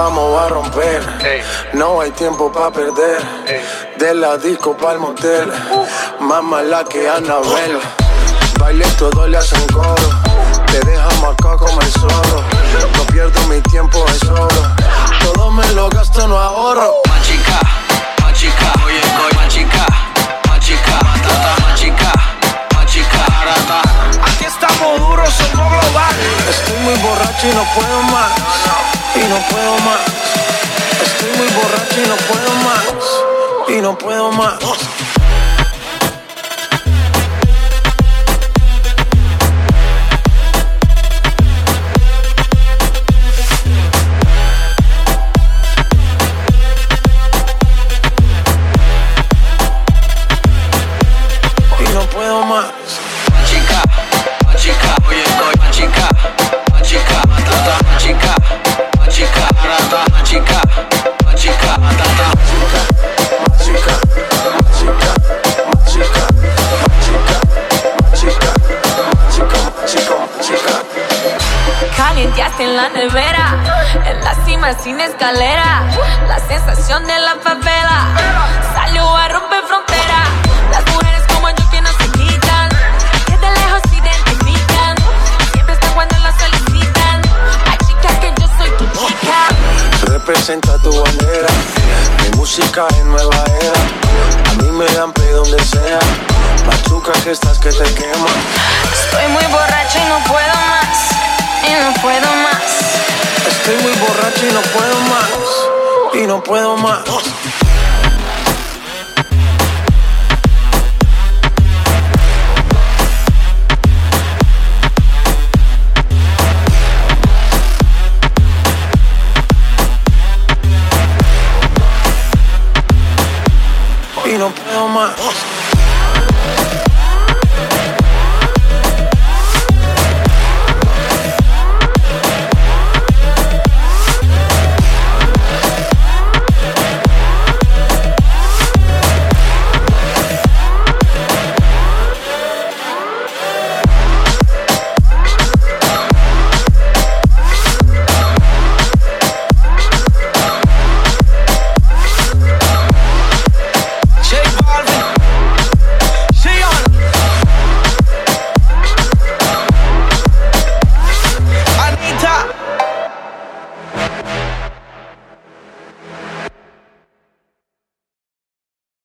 vamos a romper. No hay tiempo para perder. De la disco pa'l motel. Más mala que Anabel. Baile todo le hacen coro. Te deja marcado como el zorro. No pierdo mi tiempo, es oro. Todo me lo gasto, no ahorro. Machica, machica, oye, oye, machica, machica, matata, machica, machica, arata. Aquí estamos duros, somos global. Estoy muy borracho y no puedo más. Y no puedo más. Estoy muy borracho y no puedo más. Y no puedo más. Y no puedo más. Arata, machica, machica, matata. Chica, chica, chica, chica, chica, chica, chica. Calienteaste en la nevera, en la cima sin escalera. La sensación de la favela salió Representa tu bandera, mi música en nueva era. A mí me dan play donde sea. Machuca que estás que te quema. Estoy muy borracha y no puedo más. Y no puedo más. Estoy muy borracho y no puedo más. Y no puedo más. Y no puedo más.